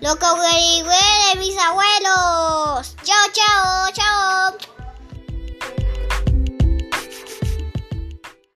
lo que averigüé de mis abuelos. Chao, chao, chao.